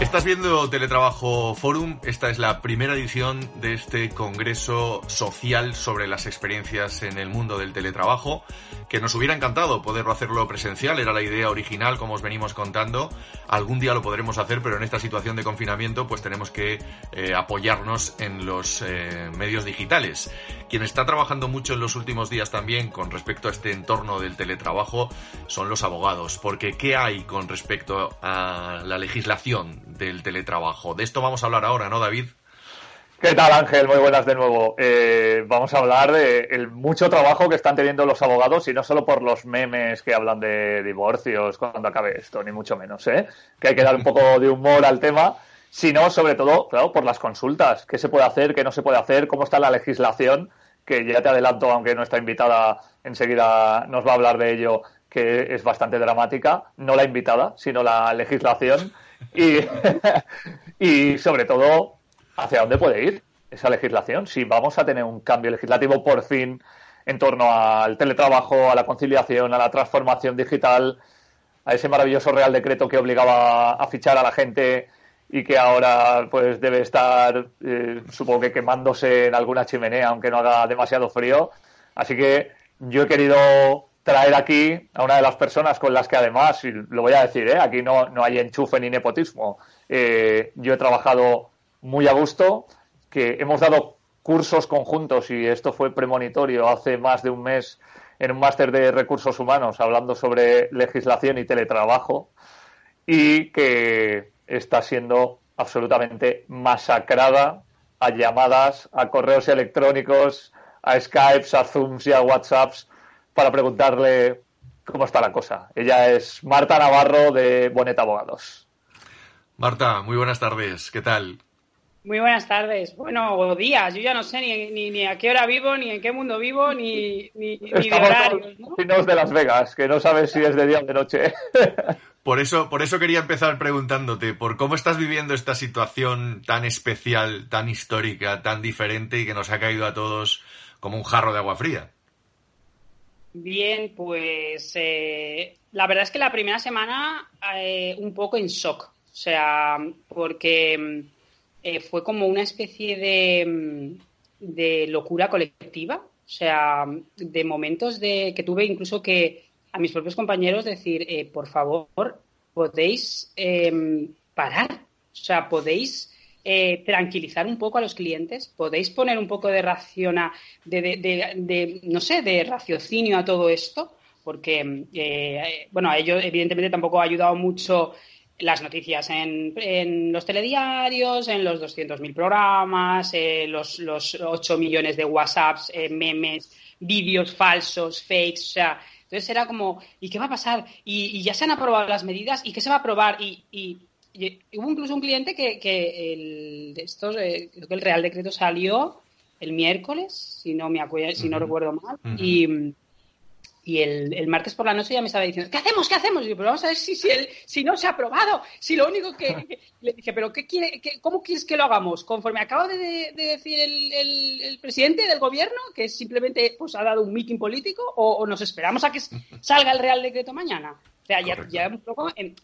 Estás viendo Teletrabajo Forum. Esta es la primera edición de este congreso social sobre las experiencias en el mundo del teletrabajo, que nos hubiera encantado poderlo hacerlo presencial. Era la idea original, como os venimos contando. Algún día lo podremos hacer, pero en esta situación de confinamiento, pues tenemos que eh, apoyarnos en los eh, medios digitales. Quien está trabajando mucho en los últimos días también con respecto a este entorno del teletrabajo son los abogados, porque ¿qué hay con respecto a la legislación de el teletrabajo. De esto vamos a hablar ahora, ¿no, David? ¿Qué tal, Ángel? Muy buenas de nuevo. Eh, vamos a hablar de el mucho trabajo que están teniendo los abogados y no solo por los memes que hablan de divorcios cuando acabe esto, ni mucho menos, ¿eh? Que hay que dar un poco de humor al tema, sino sobre todo, claro, por las consultas. ¿Qué se puede hacer? ¿Qué no se puede hacer? ¿Cómo está la legislación? Que ya te adelanto, aunque no está invitada, enseguida nos va a hablar de ello, que es bastante dramática. No la invitada, sino la legislación. Y, y sobre todo, ¿hacia dónde puede ir esa legislación? Si vamos a tener un cambio legislativo por fin en torno al teletrabajo, a la conciliación, a la transformación digital, a ese maravilloso Real Decreto que obligaba a fichar a la gente y que ahora pues debe estar, eh, supongo que quemándose en alguna chimenea, aunque no haga demasiado frío. Así que yo he querido traer aquí a una de las personas con las que además, y lo voy a decir, ¿eh? aquí no, no hay enchufe ni nepotismo, eh, yo he trabajado muy a gusto, que hemos dado cursos conjuntos y esto fue premonitorio hace más de un mes en un máster de recursos humanos hablando sobre legislación y teletrabajo y que está siendo absolutamente masacrada a llamadas, a correos electrónicos, a Skypes, a Zooms y a WhatsApps para preguntarle cómo está la cosa. Ella es Marta Navarro de Bonet Abogados. Marta, muy buenas tardes. ¿Qué tal? Muy buenas tardes. Bueno, o días. Yo ya no sé ni, ni, a qué hora vivo, ni en qué mundo vivo, ni, ni, de horarios. ¿no? de Las Vegas, que no sabes si es de día o de noche. Por eso, por eso quería empezar preguntándote por cómo estás viviendo esta situación tan especial, tan histórica, tan diferente y que nos ha caído a todos como un jarro de agua fría. Bien, pues eh, la verdad es que la primera semana eh, un poco en shock, o sea, porque eh, fue como una especie de, de, locura colectiva, o sea, de momentos de que tuve incluso que a mis propios compañeros decir, por favor, podéis parar, o sea, podéis eh, tranquilizar un poco a los clientes? ¿Podéis poner un poco de raciona, de, no sé, de raciocinio a todo esto? Porque, eh, bueno, a ello evidentemente tampoco ha ayudado mucho las noticias en, los telediarios, en los 200.000 programas, eh, los, los 8 millones de WhatsApps, memes, vídeos falsos, fakes, o sea, entonces era como, ¿y qué va a pasar? Y, ya se han aprobado las medidas, ¿y qué se va a aprobar? y hubo incluso un cliente que, que el, de estos, eh, creo que el Real Decreto salió el miércoles, si no me acuerdo, si no recuerdo mal, y, y el, el, martes por la noche ya me estaba diciendo, ¿qué hacemos? ¿Qué hacemos? Y yo, pero vamos a ver si, si, el, si no se ha aprobado, si lo único que... le dije, pero ¿qué quiere, ¿cómo quieres que lo hagamos? Conforme acaba de, de decir el, el, el, presidente del gobierno, que simplemente pues, ha dado un mitin político, o, o nos esperamos a que salga el Real Decreto mañana. O sea, ya, ya, un poco eh,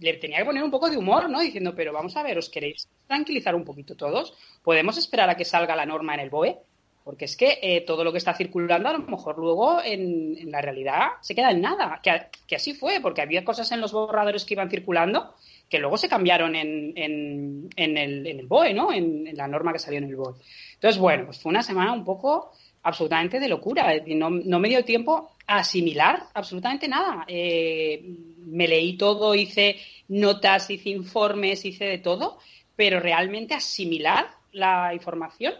le tenía que poner un poco de humor, ¿no? Diciendo, pero vamos a ver, ¿os queréis tranquilizar un poquito todos? ¿Podemos esperar a que salga la norma en el BOE? Porque es que eh, todo lo que está circulando a lo mejor luego en, la realidad se queda en nada. Que, así fue, porque había cosas en los borradores que iban circulando que luego se cambiaron en, en, el, en el, BOE, ¿no? En, la norma que salió en el BOE. Entonces, bueno, pues fue una semana un poco absolutamente de locura. No, no me dio tiempo asimilar absolutamente nada. Eh, me leí todo, hice notas, hice informes, hice de todo, pero realmente asimilar la información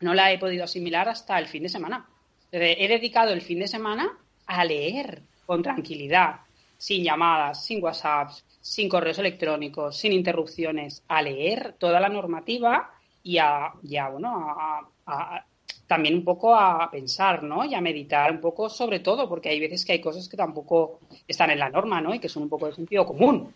no la he podido asimilar hasta el fin de semana. He dedicado el fin de semana a leer con tranquilidad, sin llamadas, sin WhatsApps, sin correos electrónicos, sin interrupciones, a leer toda la normativa y a, bueno, a, también un poco a pensar, ¿no? Y a meditar un poco sobre todo, porque hay veces que hay cosas que tampoco están en la norma, ¿no? Y que son un poco de sentido común.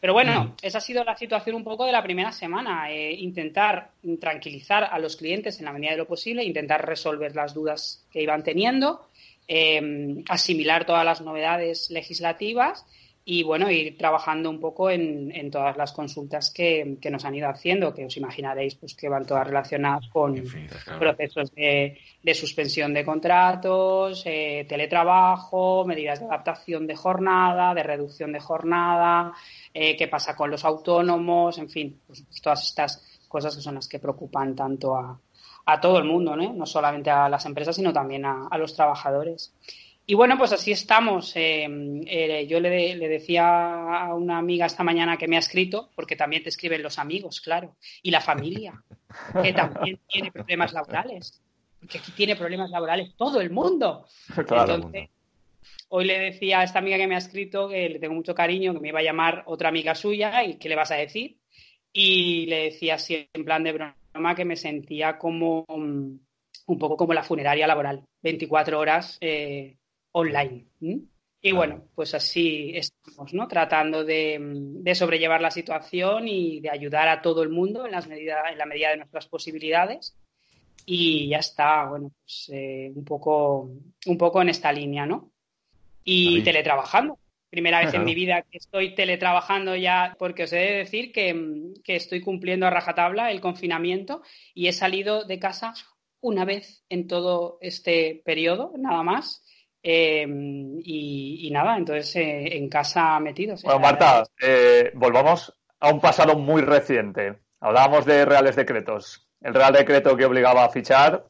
Pero bueno, mm. esa ha sido la situación un poco de la primera semana. Eh, intentar tranquilizar a los clientes en la medida de lo posible, intentar resolver las dudas que iban teniendo, eh, asimilar todas las novedades legislativas y bueno, ir trabajando un poco en, en todas las consultas que, que, nos han ido haciendo, que os imaginaréis pues que van todas relacionadas con procesos de, de, suspensión de contratos, eh, teletrabajo, medidas de adaptación de jornada, de reducción de jornada, eh, qué pasa con los autónomos, en fin, pues, pues, todas estas cosas que son las que preocupan tanto a, a todo el mundo, ¿no? no solamente a las empresas, sino también a, a los trabajadores. Y bueno, pues así estamos. Eh, eh, yo le, le, decía a una amiga esta mañana que me ha escrito, porque también te escriben los amigos, claro, y la familia, que también tiene problemas laborales. Porque aquí tiene problemas laborales todo el mundo. Entonces, hoy le decía a esta amiga que me ha escrito que le tengo mucho cariño, que me iba a llamar otra amiga suya y qué le vas a decir. Y le decía así en plan de broma que me sentía como mm, un poco como la funeraria laboral, 24 horas. Eh, online. Y bueno, pues así estamos, ¿no? Tratando de, sobrellevar la situación y de ayudar a todo el mundo en, las medidas, en la medida de nuestras posibilidades. Y ya está, bueno, pues eh, un, poco, un poco en esta línea, ¿no? Y teletrabajando. Primera vez en mi vida que estoy teletrabajando ya, porque os he de decir que, que estoy cumpliendo a rajatabla el confinamiento y he salido de casa una vez en todo este periodo, nada más Em, y, nada, entonces eh, en casa metidos. Bueno, Marta, eh, volvamos a un pasado muy reciente. Hablábamos de reales decretos. El real decreto que obligaba a fichar,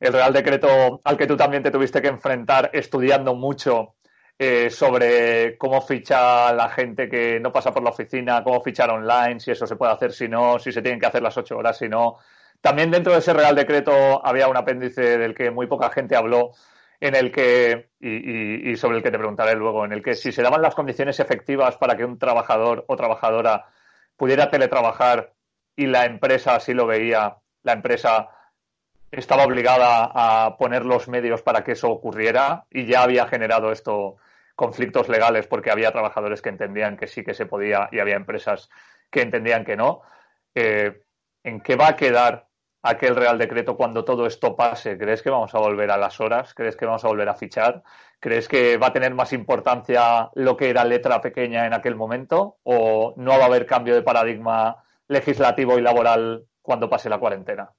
el real decreto al que tú también te tuviste que enfrentar estudiando mucho eh, sobre cómo ficha la gente que no pasa por la oficina, cómo fichar online, si eso se puede hacer, si no, si se tienen que hacer las ocho horas, si no. También dentro de ese real decreto había un apéndice del que muy poca gente habló, en el que, y, sobre el que te preguntaré luego, en el que si se daban las condiciones efectivas para que un trabajador o trabajadora pudiera teletrabajar y la empresa así lo veía, la empresa estaba obligada a poner los medios para que eso ocurriera y ya había generado esto conflictos legales porque había trabajadores que entendían que sí que se podía y había empresas que entendían que no. Eh, ¿En qué va a quedar aquel Real Decreto cuando todo esto pase? ¿Crees que vamos a volver a las horas? ¿Crees que vamos a volver a fichar? ¿Crees que va a tener más importancia lo que era letra pequeña en aquel momento? ¿O no va a haber cambio de paradigma legislativo y laboral cuando pase la cuarentena?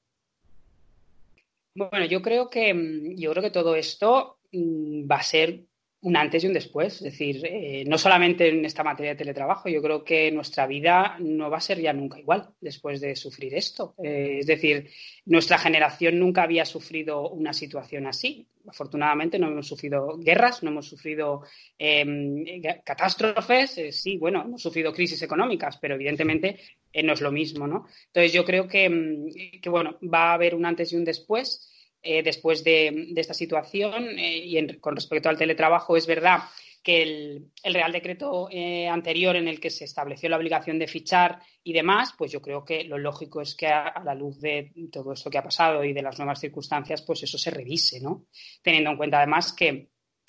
Bueno, yo creo que yo creo que todo esto mm, va a ser un antes y un después. Es decir, eh, no solamente en esta materia de teletrabajo, yo creo que nuestra vida no va a ser ya nunca igual después de sufrir esto. Eh, es decir, nuestra generación nunca había sufrido una situación así. Afortunadamente no hemos sufrido guerras, no hemos sufrido em, catástrofes. Eh, sí, bueno, hemos sufrido crisis económicas, pero evidentemente no es lo mismo, ¿no? Entonces yo creo mm, que, bueno, va a haber un antes y un después. Eh, después de, esta situación. Eh, y con respecto al teletrabajo, es verdad que el, Real Decreto eh, anterior en el que se estableció la obligación de fichar y demás, pues yo creo que lo lógico es que a, la luz de todo esto que ha pasado y de las nuevas circunstancias, pues eso se revise, ¿no? Teniendo en cuenta además que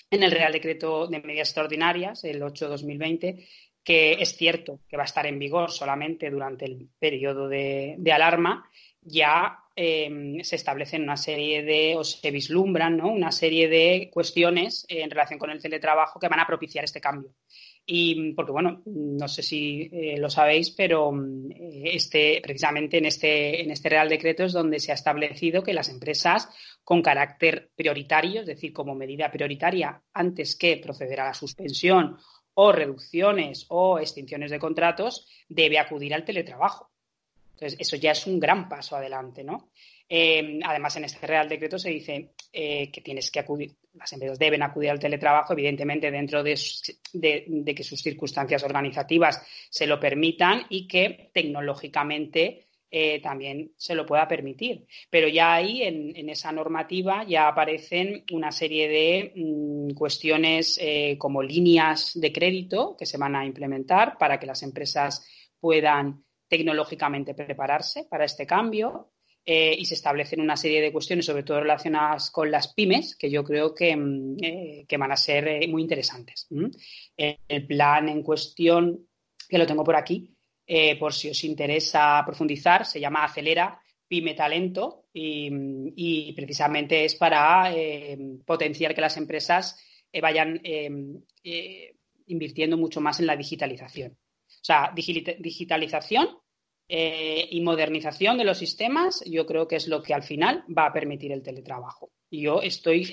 en el Real Decreto de Medidas Extraordinarias, el 8-2020, que es cierto que va a estar en vigor solamente durante el periodo de, de alarma, ya Em, se establecen una serie de, o se vislumbran, ¿no? Una serie de cuestiones en relación con el teletrabajo que van a propiciar este cambio. Y porque, bueno, no sé si eh, lo sabéis, pero eh, este, precisamente en este, en este Real Decreto es donde se ha establecido que las empresas con carácter prioritario, es decir, como medida prioritaria antes que proceder a la suspensión o reducciones o extinciones de contratos, debe acudir al teletrabajo. Entonces, eso ya es un gran paso adelante, ¿no? Eh, además, en este Real Decreto se dice eh, que tienes que acudir, las empresas deben acudir al teletrabajo, evidentemente dentro de, que sus circunstancias organizativas se lo permitan y que tecnológicamente eh, también se lo pueda permitir. Pero ya ahí, en, esa normativa, ya aparecen una serie de mm, cuestiones como líneas de crédito que se van a implementar para que las empresas puedan tecnológicamente prepararse para este cambio. Eh, y se establecen una serie de cuestiones, sobre todo relacionadas con las pymes, que yo creo que, mm, eh, van a ser eh, muy interesantes. El, plan en cuestión, que lo tengo por aquí, por si os interesa profundizar, se llama Acelera Pyme Talento y, precisamente es para potenciar que las empresas vayan invirtiendo mucho más en la digitalización. O sea, digitalización eh, y modernización de los sistemas, yo creo que es lo que al final va a permitir el teletrabajo. Yo estoy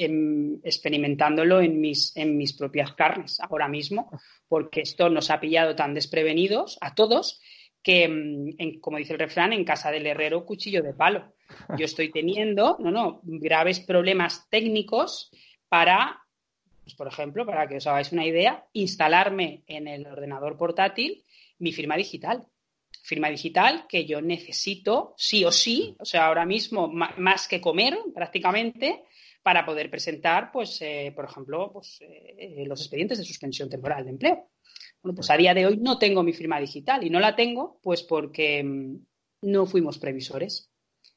experimentándolo en mis, en mis propias carnes ahora mismo, porque esto nos ha pillado tan desprevenidos a todos que, mm, como dice el refrán, en casa del herrero, cuchillo de palo. Yo estoy teniendo, no, no, graves problemas técnicos para, pues, por ejemplo, para que os hagáis una idea, instalarme en el ordenador portátil mi firma digital firma digital que yo necesito sí o sí, o sea, ahora mismo más que comer prácticamente, para poder presentar, pues, eh, por ejemplo, pues, eh, los expedientes de suspensión temporal de empleo. Bueno, pues a día de hoy no tengo mi firma digital y no la tengo, pues porque mm, no fuimos previsores.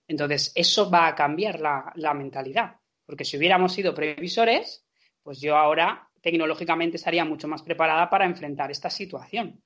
Entonces, eso va a cambiar la, la mentalidad, porque si hubiéramos sido previsores, pues yo ahora tecnológicamente estaría mucho más preparada para enfrentar esta situación.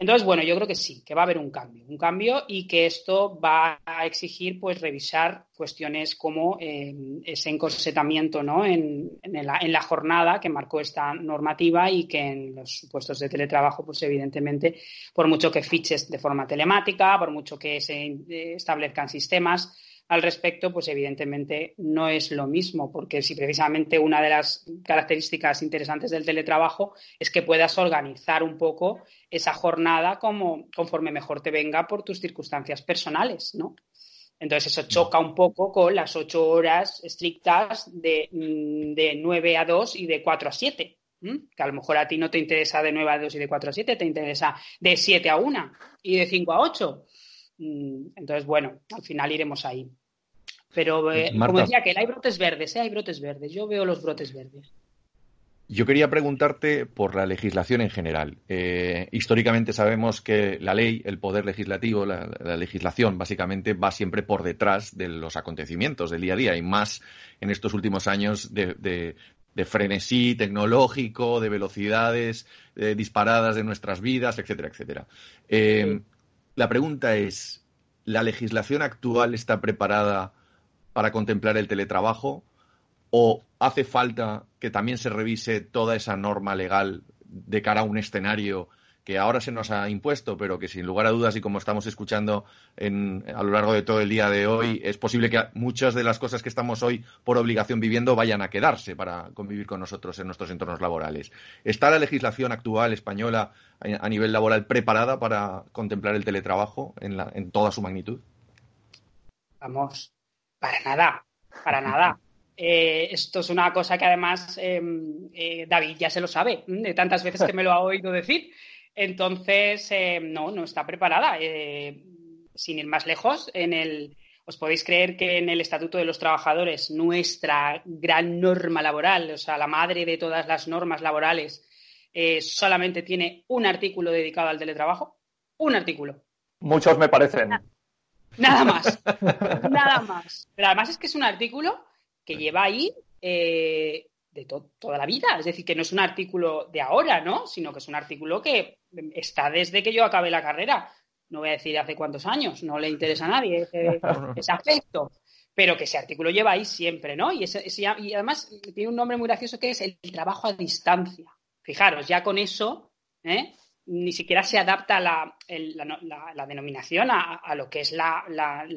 Entonces, bueno, yo creo que sí, que va a haber un cambio, un cambio y que esto va a exigir, pues, revisar cuestiones como eh, ese encorsetamiento, ¿no? En, la, jornada que marcó esta normativa y que en los puestos de teletrabajo, pues, evidentemente, por mucho que fiches de forma telemática, por mucho que se eh, establezcan sistemas, al respecto, pues evidentemente no es lo mismo, porque si precisamente una de las características interesantes del teletrabajo es que puedas organizar un poco esa jornada como conforme mejor te venga por tus circunstancias personales, ¿no? Entonces eso choca un poco con las ocho horas estrictas de, mm, de 9 a 2 y de 4 a 7, que a lo mejor a ti no te interesa de 9 a 2 y de 4 a 7, te interesa de 7 a 1 y de 5 a 8. Mm, entonces, bueno, al final iremos ahí. Pero eh, como decía que hay brotes verdes, ¿eh? hay brotes verdes. Yo veo los brotes verdes. Yo quería preguntarte por la legislación en general. Eh, históricamente sabemos que la ley, el poder legislativo, la, legislación, básicamente va siempre por detrás de los acontecimientos del día a día y más en estos últimos años de, frenesí tecnológico, de velocidades disparadas de nuestras vidas, etcétera, etcétera. La pregunta es, ¿la legislación actual está preparada para contemplar el teletrabajo? ¿O hace falta que también se revise toda esa norma legal de cara a un escenario que ahora se nos ha impuesto, pero que sin lugar a dudas y como estamos escuchando a lo largo de todo el día de hoy, es posible que muchas de las cosas que estamos hoy por obligación viviendo vayan a quedarse para convivir con nosotros en nuestros entornos laborales. ¿Está la legislación actual española a nivel laboral preparada para contemplar el teletrabajo en toda su magnitud? Vamos, para nada, para nada. Eh, esto es una cosa que además em, eh, David ya se lo sabe, de tantas veces que me lo ha oído decir. Entonces, em, no, no está preparada. Eh, sin ir más lejos, en el, os podéis creer que en el Estatuto de los Trabajadores, nuestra gran norma laboral, o sea, la madre de todas las normas laborales, solamente tiene un artículo dedicado al teletrabajo. Un artículo. Muchos me parecen. Nada más. nada más. Pero además es que es un artículo que lleva ahí eh, de toda la vida. Es decir, que no es un artículo de ahora, ¿no? Sino que es un artículo que está desde que yo acabé la carrera. No voy a decir hace cuántos años, no le interesa a nadie ese, aspecto. Pero que ese artículo lleva ahí siempre, ¿no? Y, y además tiene un nombre muy gracioso que es el trabajo a distancia. Fijaros, ya con eso, ¿eh? Ni siquiera se adapta la, la, denominación a, lo que es la,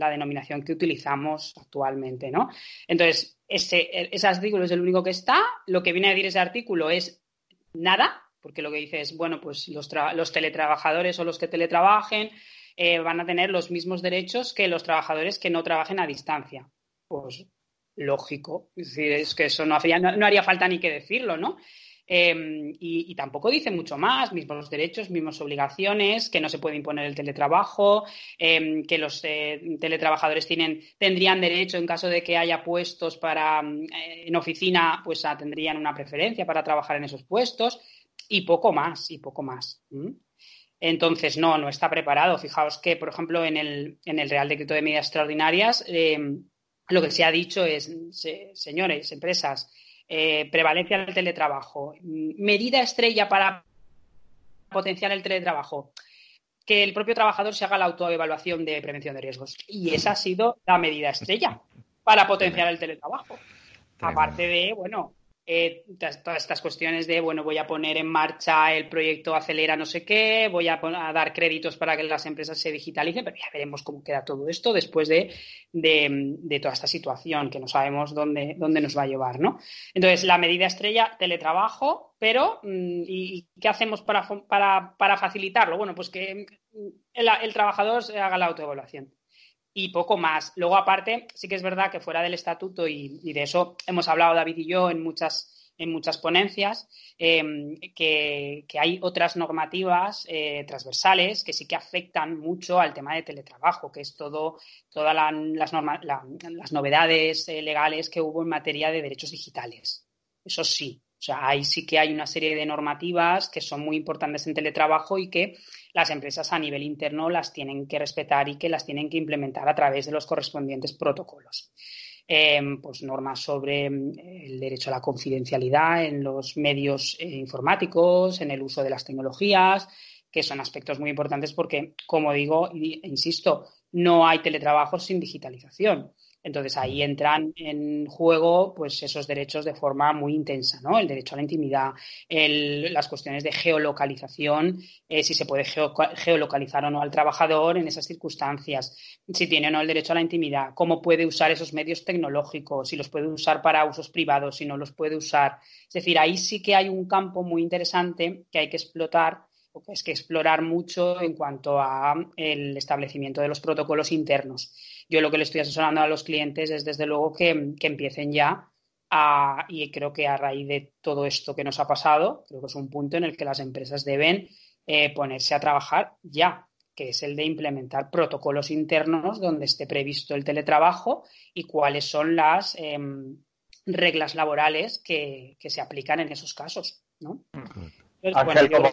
denominación que utilizamos actualmente, ¿no? Entonces, ese, ese artículo es el único que está. Lo que viene a decir ese artículo es nada, porque lo que dice es, bueno, pues los, los teletrabajadores o los que teletrabajen eh, van a tener los mismos derechos que los trabajadores que no trabajen a distancia. Pues lógico, es decir, es que eso no, no haría falta ni que decirlo, ¿no? Em, y, tampoco dice mucho más, mismos derechos, mismas obligaciones, que no se puede imponer el teletrabajo, em, que los eh, teletrabajadores tienen, tendrían derecho en caso de que haya puestos para eh, en oficina, pues tendrían una preferencia para trabajar en esos puestos y poco más, y poco más. Entonces, no, no está preparado. Fijaos que, por ejemplo, en el, en el Real Decreto de Medidas Extraordinarias, em, lo que se ha dicho es, señores, empresas, eh, prevalencia del teletrabajo, medida estrella para potenciar el teletrabajo, que el propio trabajador se haga la autoevaluación de prevención de riesgos. Y esa ha sido la medida estrella para potenciar el teletrabajo. Aparte de, bueno, eh, todas estas cuestiones de, bueno, voy a poner en marcha el proyecto Acelera no sé qué, voy a, dar créditos para que las empresas se digitalicen, pero ya veremos cómo queda todo esto después de, toda esta situación que no sabemos dónde, dónde nos va a llevar, ¿no? Entonces, la medida estrella, teletrabajo, pero mm, ¿y, qué hacemos para, para, facilitarlo? Bueno, pues que el, el trabajador haga la autoevaluación y poco más. Luego, aparte, sí que es verdad que fuera del estatuto, y, de eso hemos hablado David y yo en muchas, en muchas ponencias, em, que, hay otras normativas eh, transversales que sí que afectan mucho al tema de teletrabajo, que es todo, todas las, las novedades eh, legales que hubo en materia de derechos digitales. Eso sí, o sea, ahí sí que hay una serie de normativas que son muy importantes en teletrabajo y que las empresas a nivel interno las tienen que respetar y que las tienen que implementar a través de los correspondientes protocolos. Em, pues normas sobre em, el derecho a la confidencialidad en los medios eh, informáticos, en el uso de las tecnologías, que son aspectos muy importantes porque, como digo, insisto, no hay teletrabajo sin digitalización. Entonces ahí entran en juego pues esos derechos de forma muy intensa, ¿no? El derecho a la intimidad, las cuestiones de geolocalización, eh, si se puede geolocalizar o no al trabajador en esas circunstancias, si tiene o no el derecho a la intimidad, cómo puede usar esos medios tecnológicos, si los puede usar para usos privados, si no los puede usar. Es decir, ahí sí que hay un campo muy interesante que hay que explotar es que explorar mucho en cuanto a el establecimiento de los protocolos internos. Yo lo que le estoy asesorando a los clientes es desde luego que, empiecen ya a, y creo que a raíz de todo esto que nos ha pasado, creo que es un punto en el que las empresas deben eh, ponerse a trabajar ya, que es el de implementar protocolos internos donde esté previsto el teletrabajo y cuáles son las em, reglas laborales que, se aplican en esos casos. ¿no? Ángel, como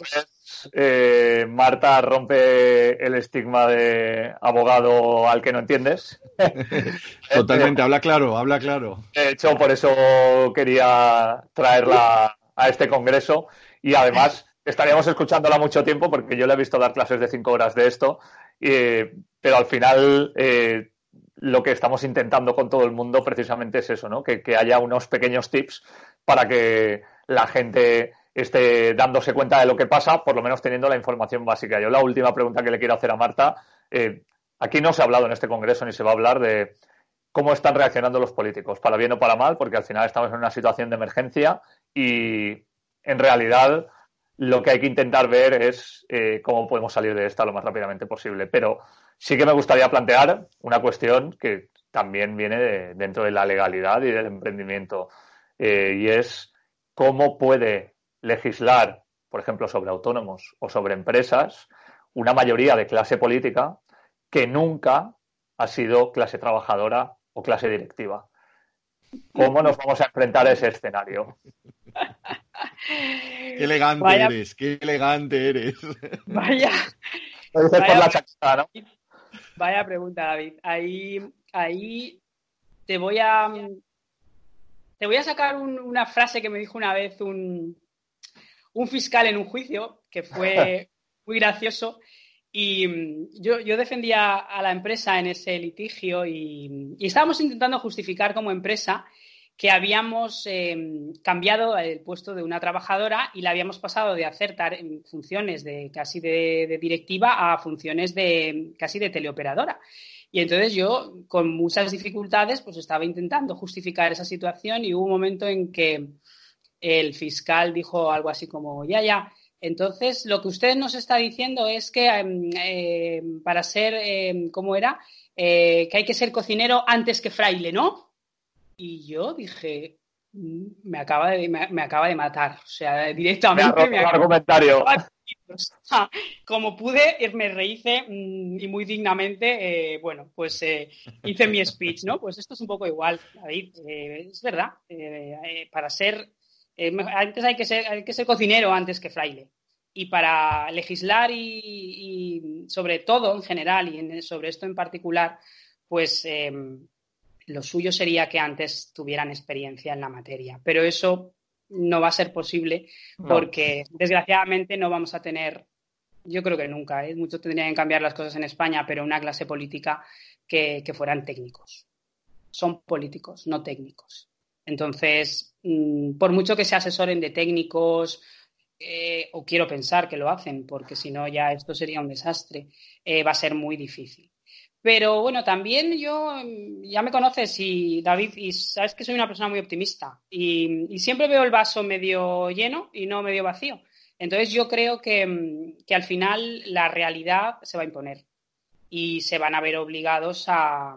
eh, Marta rompe el estigma de abogado al que no entiendes. Totalmente, habla claro, habla claro. De hecho, por eso quería traerla a este congreso y además estaríamos escuchándola mucho tiempo porque yo le he visto dar clases de cinco horas de esto, pero al final eh, lo que estamos intentando con todo el mundo precisamente es eso, ¿no? que haya unos pequeños tips para que la gente esté dándose cuenta de lo que pasa, por lo menos teniendo la información básica. Yo la última pregunta que le quiero hacer a Marta, eh, aquí no se ha hablado en este Congreso ni se va a hablar de cómo están reaccionando los políticos, para bien o para mal, porque al final estamos en una situación de emergencia y en realidad lo que hay que intentar ver es eh, cómo podemos salir de esta lo más rápidamente posible. Pero sí que me gustaría plantear una cuestión que también viene dentro de la legalidad y del emprendimiento, eh, y es cómo puede legislar, por ejemplo, sobre autónomos o sobre empresas, una mayoría de clase política que nunca ha sido clase trabajadora o clase directiva. ¿Cómo nos vamos a enfrentar a ese escenario? Qué elegante eres, qué elegante eres. Vaya. Vaya, pregunta, David. Ahí, ahí te voy a te voy a sacar una frase que me dijo una vez un, un fiscal en un juicio que fue muy gracioso. Y mm, yo, defendía a la empresa en ese litigio y, estábamos intentando justificar como empresa que habíamos em, cambiado el puesto de una trabajadora y la habíamos pasado de hacer funciones de casi de, directiva a funciones de casi de teleoperadora. Y entonces yo, con muchas dificultades, pues estaba intentando justificar esa situación y hubo un momento en que el fiscal dijo algo así como, ya, ya, Entonces, lo que usted nos está diciendo es que em, em, para ser, em, ¿cómo era? Eh, que hay que ser cocinero antes que fraile, ¿no? Y yo dije, mm, me acaba de, me, acaba de matar. O sea, directamente. Me, argumentario. Como pude, me rehice mm, y muy dignamente, eh, bueno, pues eh, hice mi speech, ¿no? Pues esto es un poco igual, David. es verdad. para ser eh, antes hay que, ser, hay que ser cocinero antes que fraile. Y para legislar y, sobre todo en general y sobre esto en particular, pues em, lo suyo sería que antes tuvieran experiencia en la materia. Pero eso no va a ser posible porque desgraciadamente no vamos a tener, yo creo que nunca, ¿eh? mucho tendrían que cambiar las cosas en España, pero una clase política que fueran técnicos. Son políticos, no técnicos. Entonces, mm, por mucho que se asesoren de técnicos, eh, o quiero pensar que lo hacen, porque si no ya esto sería un desastre, eh, va a ser muy difícil. Pero bueno, también yo, mm, ya me conoces y David, y sabes que soy una persona muy optimista y, siempre veo el vaso medio lleno y no medio vacío. Entonces yo creo que, mm, al final la realidad se va a imponer y se van a ver obligados a,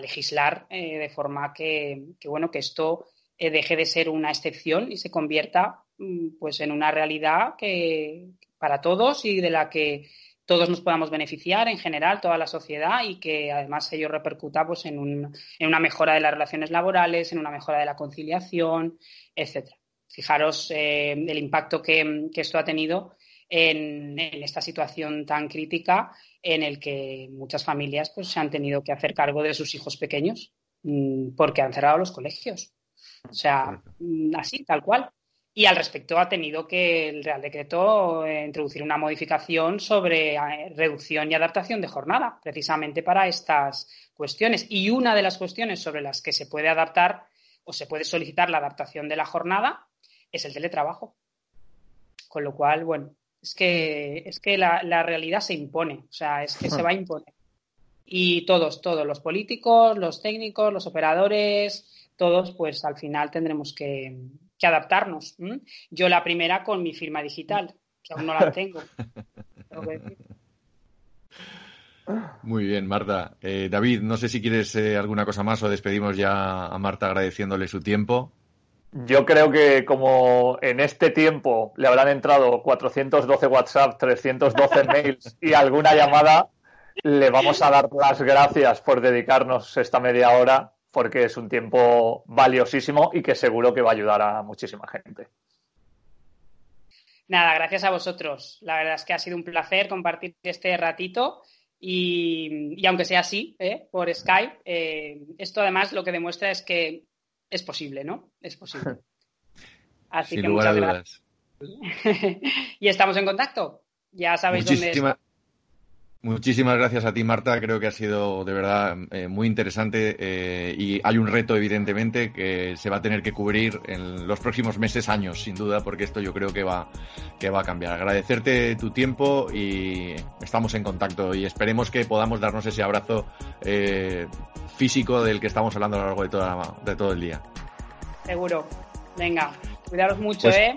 legislar eh, de forma que, bueno, que esto eh, deje de ser una excepción y se convierta mm, pues en una realidad que para todos y de la que todos nos podamos beneficiar en general, toda la sociedad, y que además ello repercuta pues, en, una mejora de las relaciones laborales, en una mejora de la conciliación, etcétera. Fijaros eh, el impacto que, esto ha tenido en, esta situación tan crítica en el que muchas familias pues, se han tenido que hacer cargo de sus hijos pequeños mm, porque han cerrado los colegios. O sea, mm, así, tal cual. Y al respecto ha tenido que el Real Decreto eh, introducir una modificación sobre eh, reducción y adaptación de jornada, precisamente para estas cuestiones. Y una de las cuestiones sobre las que se puede adaptar o se puede solicitar la adaptación de la jornada es el teletrabajo. Con lo cual, bueno, es que, es que la, realidad se impone, o sea, es que se va a imponer. Y todos, todos, los políticos, los técnicos, los operadores, todos, pues al final tendremos que, adaptarnos. Yo la primera con mi firma digital, que aún no la tengo. Muy bien, Marta. Eh, David, no sé si quieres eh, alguna cosa más o despedimos ya a Marta agradeciéndole su tiempo. Yo creo que como en este tiempo le habrán entrado 412 WhatsApp, 312 mails y alguna llamada, le vamos a dar las gracias por dedicarnos esta media hora porque es un tiempo valiosísimo y que seguro que va a ayudar a muchísima gente. Nada, gracias a vosotros. La verdad es que ha sido un placer compartir este ratito y, aunque sea así, ¿eh? por Skype, eh, esto además lo que demuestra es que es posible, ¿no? Es posible. Así Sin que lugar muchas gracias. y estamos en contacto. Ya sabéis dónde está. Muchísimas gracias a ti, Marta. Creo que ha sido de verdad eh, muy interesante eh, y hay un reto, evidentemente, que se va a tener que cubrir en los próximos meses, años, sin duda, porque esto yo creo que va, que va a cambiar. Agradecerte tu tiempo y estamos en contacto y esperemos que podamos darnos ese abrazo eh, físico del que estamos hablando a lo largo de, toda, de todo el día. Seguro. Venga, cuidaros mucho, pues ¿eh?